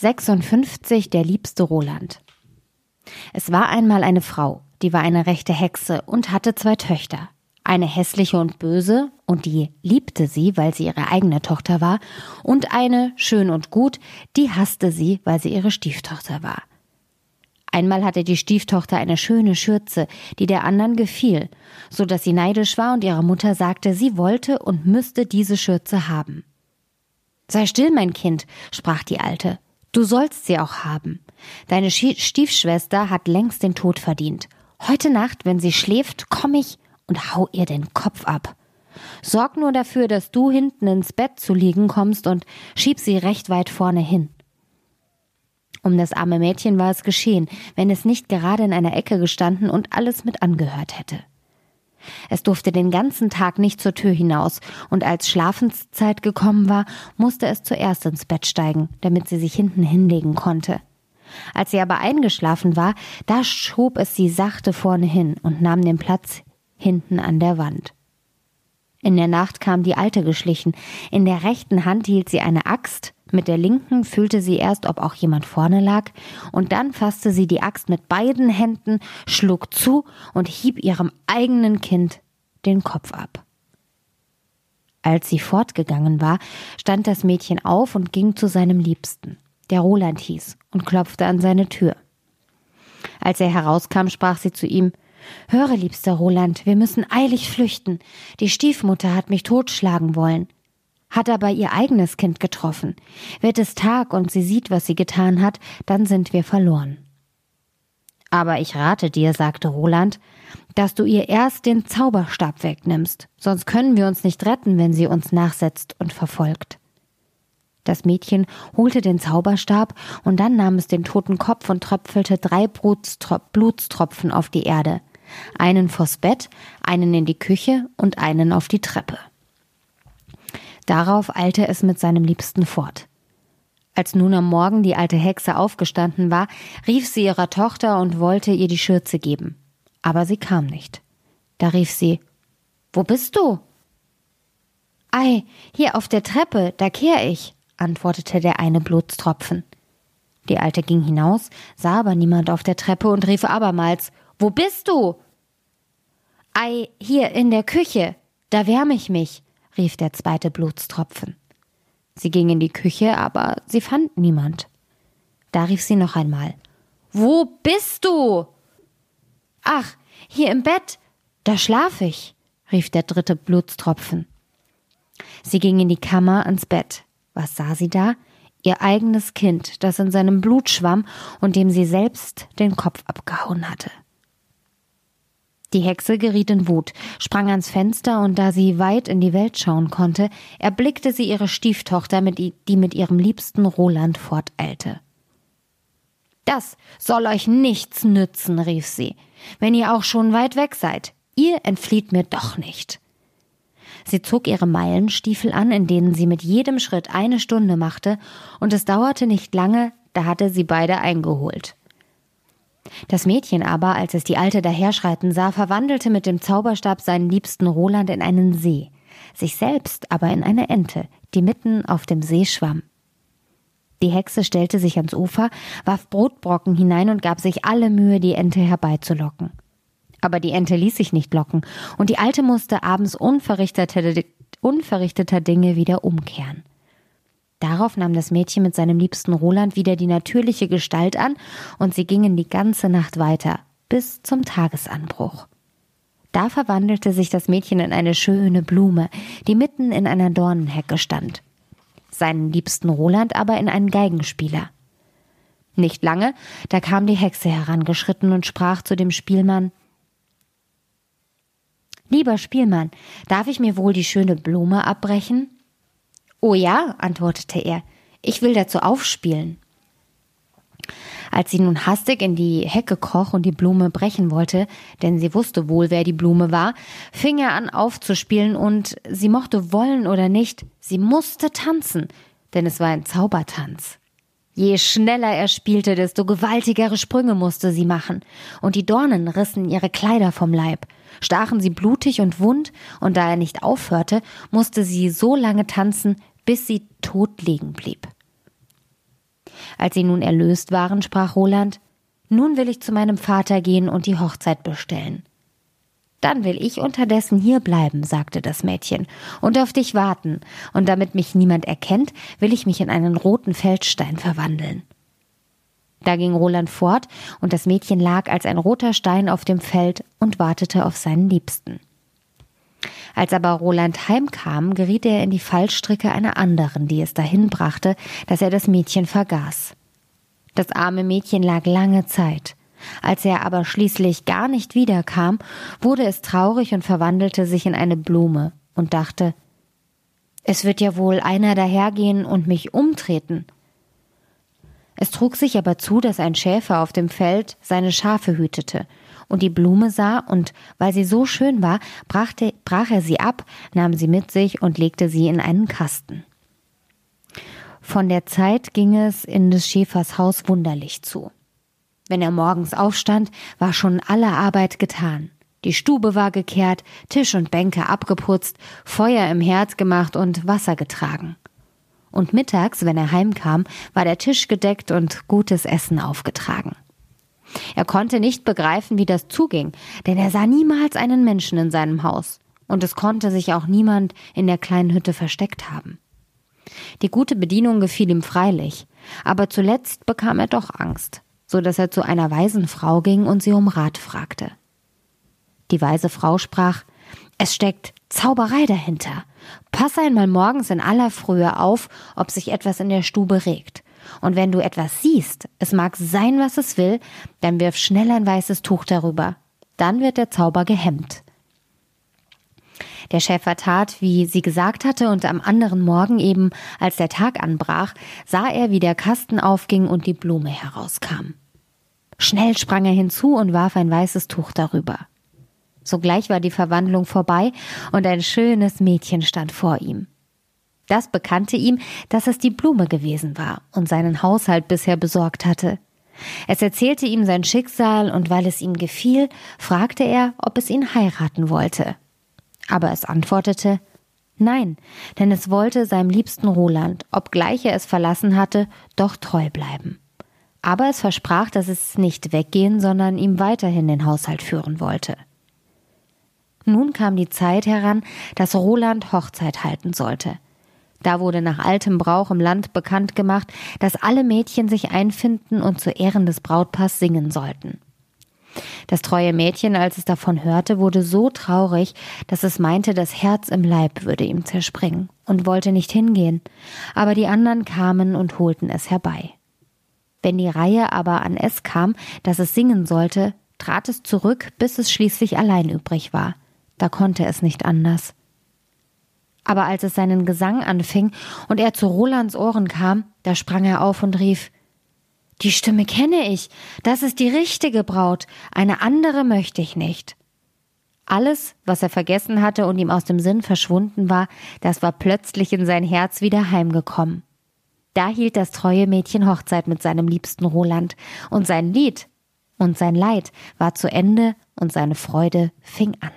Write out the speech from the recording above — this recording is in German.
56 Der liebste Roland. Es war einmal eine Frau, die war eine rechte Hexe und hatte zwei Töchter. Eine hässliche und böse, und die liebte sie, weil sie ihre eigene Tochter war, und eine schön und gut, die hasste sie, weil sie ihre Stieftochter war. Einmal hatte die Stieftochter eine schöne Schürze, die der anderen gefiel, so dass sie neidisch war und ihrer Mutter sagte, sie wollte und müsste diese Schürze haben. Sei still, mein Kind, sprach die Alte. Du sollst sie auch haben. Deine Stiefschwester hat längst den Tod verdient. Heute Nacht, wenn sie schläft, komm ich und hau ihr den Kopf ab. Sorg nur dafür, dass du hinten ins Bett zu liegen kommst und schieb sie recht weit vorne hin. Um das arme Mädchen war es geschehen, wenn es nicht gerade in einer Ecke gestanden und alles mit angehört hätte. Es durfte den ganzen Tag nicht zur Tür hinaus, und als Schlafenszeit gekommen war, musste es zuerst ins Bett steigen, damit sie sich hinten hinlegen konnte. Als sie aber eingeschlafen war, da schob es sie sachte vorne hin und nahm den Platz hinten an der Wand. In der Nacht kam die Alte geschlichen. In der rechten Hand hielt sie eine Axt, mit der linken fühlte sie erst, ob auch jemand vorne lag, und dann fasste sie die Axt mit beiden Händen, schlug zu und hieb ihrem eigenen Kind den Kopf ab. Als sie fortgegangen war, stand das Mädchen auf und ging zu seinem Liebsten, der Roland hieß, und klopfte an seine Tür. Als er herauskam, sprach sie zu ihm Höre, liebster Roland, wir müssen eilig flüchten. Die Stiefmutter hat mich totschlagen wollen hat aber ihr eigenes Kind getroffen. Wird es Tag und sie sieht, was sie getan hat, dann sind wir verloren. Aber ich rate dir, sagte Roland, dass du ihr erst den Zauberstab wegnimmst, sonst können wir uns nicht retten, wenn sie uns nachsetzt und verfolgt. Das Mädchen holte den Zauberstab und dann nahm es den toten Kopf und tröpfelte drei Blutstropfen auf die Erde, einen vors Bett, einen in die Küche und einen auf die Treppe. Darauf eilte es mit seinem Liebsten fort. Als nun am Morgen die alte Hexe aufgestanden war, rief sie ihrer Tochter und wollte ihr die Schürze geben. Aber sie kam nicht. Da rief sie Wo bist du? Ei, hier auf der Treppe, da kehr ich, antwortete der eine Blutstropfen. Die Alte ging hinaus, sah aber niemand auf der Treppe und rief abermals Wo bist du? Ei, hier in der Küche, da wärme ich mich, rief der zweite Blutstropfen. Sie ging in die Küche, aber sie fand niemand. Da rief sie noch einmal. Wo bist du? Ach, hier im Bett. Da schlaf ich, rief der dritte Blutstropfen. Sie ging in die Kammer ans Bett. Was sah sie da? Ihr eigenes Kind, das in seinem Blut schwamm und dem sie selbst den Kopf abgehauen hatte. Die Hexe geriet in Wut, sprang ans Fenster und da sie weit in die Welt schauen konnte, erblickte sie ihre Stieftochter, die mit ihrem liebsten Roland forteilte. Das soll euch nichts nützen, rief sie, wenn ihr auch schon weit weg seid. Ihr entflieht mir doch nicht. Sie zog ihre Meilenstiefel an, in denen sie mit jedem Schritt eine Stunde machte, und es dauerte nicht lange, da hatte sie beide eingeholt. Das Mädchen aber, als es die Alte daherschreiten sah, verwandelte mit dem Zauberstab seinen liebsten Roland in einen See, sich selbst aber in eine Ente, die mitten auf dem See schwamm. Die Hexe stellte sich ans Ufer, warf Brotbrocken hinein und gab sich alle Mühe, die Ente herbeizulocken. Aber die Ente ließ sich nicht locken, und die Alte musste abends unverrichteter, unverrichteter Dinge wieder umkehren. Darauf nahm das Mädchen mit seinem liebsten Roland wieder die natürliche Gestalt an, und sie gingen die ganze Nacht weiter, bis zum Tagesanbruch. Da verwandelte sich das Mädchen in eine schöne Blume, die mitten in einer Dornenhecke stand, seinen liebsten Roland aber in einen Geigenspieler. Nicht lange, da kam die Hexe herangeschritten und sprach zu dem Spielmann Lieber Spielmann, darf ich mir wohl die schöne Blume abbrechen? Oh ja, antwortete er, ich will dazu aufspielen. Als sie nun hastig in die Hecke kroch und die Blume brechen wollte, denn sie wusste wohl, wer die Blume war, fing er an aufzuspielen und sie mochte wollen oder nicht, sie musste tanzen, denn es war ein Zaubertanz. Je schneller er spielte, desto gewaltigere Sprünge musste sie machen, und die Dornen rissen ihre Kleider vom Leib, stachen sie blutig und wund, und da er nicht aufhörte, musste sie so lange tanzen, bis sie tot liegen blieb. Als sie nun erlöst waren, sprach Roland, nun will ich zu meinem Vater gehen und die Hochzeit bestellen. Dann will ich unterdessen hier bleiben, sagte das Mädchen, und auf dich warten, und damit mich niemand erkennt, will ich mich in einen roten Feldstein verwandeln. Da ging Roland fort, und das Mädchen lag als ein roter Stein auf dem Feld und wartete auf seinen Liebsten. Als aber Roland heimkam, geriet er in die Fallstricke einer anderen, die es dahin brachte, dass er das Mädchen vergaß. Das arme Mädchen lag lange Zeit. Als er aber schließlich gar nicht wiederkam, wurde es traurig und verwandelte sich in eine Blume und dachte, es wird ja wohl einer dahergehen und mich umtreten. Es trug sich aber zu, dass ein Schäfer auf dem Feld seine Schafe hütete und die Blume sah, und weil sie so schön war, brachte, brach er sie ab, nahm sie mit sich und legte sie in einen Kasten. Von der Zeit ging es in des Schäfers Haus wunderlich zu. Wenn er morgens aufstand, war schon alle Arbeit getan. Die Stube war gekehrt, Tisch und Bänke abgeputzt, Feuer im Herd gemacht und Wasser getragen. Und mittags, wenn er heimkam, war der Tisch gedeckt und gutes Essen aufgetragen. Er konnte nicht begreifen, wie das zuging, denn er sah niemals einen Menschen in seinem Haus, und es konnte sich auch niemand in der kleinen Hütte versteckt haben. Die gute Bedienung gefiel ihm freilich, aber zuletzt bekam er doch Angst, so dass er zu einer weisen Frau ging und sie um Rat fragte. Die weise Frau sprach Es steckt Zauberei dahinter. Pass einmal morgens in aller Frühe auf, ob sich etwas in der Stube regt. Und wenn du etwas siehst, es mag sein, was es will, dann wirf schnell ein weißes Tuch darüber. Dann wird der Zauber gehemmt. Der Schäfer tat, wie sie gesagt hatte, und am anderen Morgen eben, als der Tag anbrach, sah er, wie der Kasten aufging und die Blume herauskam. Schnell sprang er hinzu und warf ein weißes Tuch darüber. Sogleich war die Verwandlung vorbei und ein schönes Mädchen stand vor ihm. Das bekannte ihm, dass es die Blume gewesen war und seinen Haushalt bisher besorgt hatte. Es erzählte ihm sein Schicksal und weil es ihm gefiel, fragte er, ob es ihn heiraten wollte. Aber es antwortete Nein, denn es wollte seinem liebsten Roland, obgleich er es verlassen hatte, doch treu bleiben. Aber es versprach, dass es nicht weggehen, sondern ihm weiterhin den Haushalt führen wollte. Nun kam die Zeit heran, dass Roland Hochzeit halten sollte. Da wurde nach altem Brauch im Land bekannt gemacht, dass alle Mädchen sich einfinden und zu Ehren des Brautpaars singen sollten. Das treue Mädchen, als es davon hörte, wurde so traurig, dass es meinte, das Herz im Leib würde ihm zerspringen und wollte nicht hingehen, aber die anderen kamen und holten es herbei. Wenn die Reihe aber an es kam, dass es singen sollte, trat es zurück, bis es schließlich allein übrig war. Da konnte es nicht anders. Aber als es seinen Gesang anfing und er zu Rolands Ohren kam, da sprang er auf und rief Die Stimme kenne ich, das ist die richtige Braut, eine andere möchte ich nicht. Alles, was er vergessen hatte und ihm aus dem Sinn verschwunden war, das war plötzlich in sein Herz wieder heimgekommen. Da hielt das treue Mädchen Hochzeit mit seinem liebsten Roland, und sein Lied und sein Leid war zu Ende und seine Freude fing an.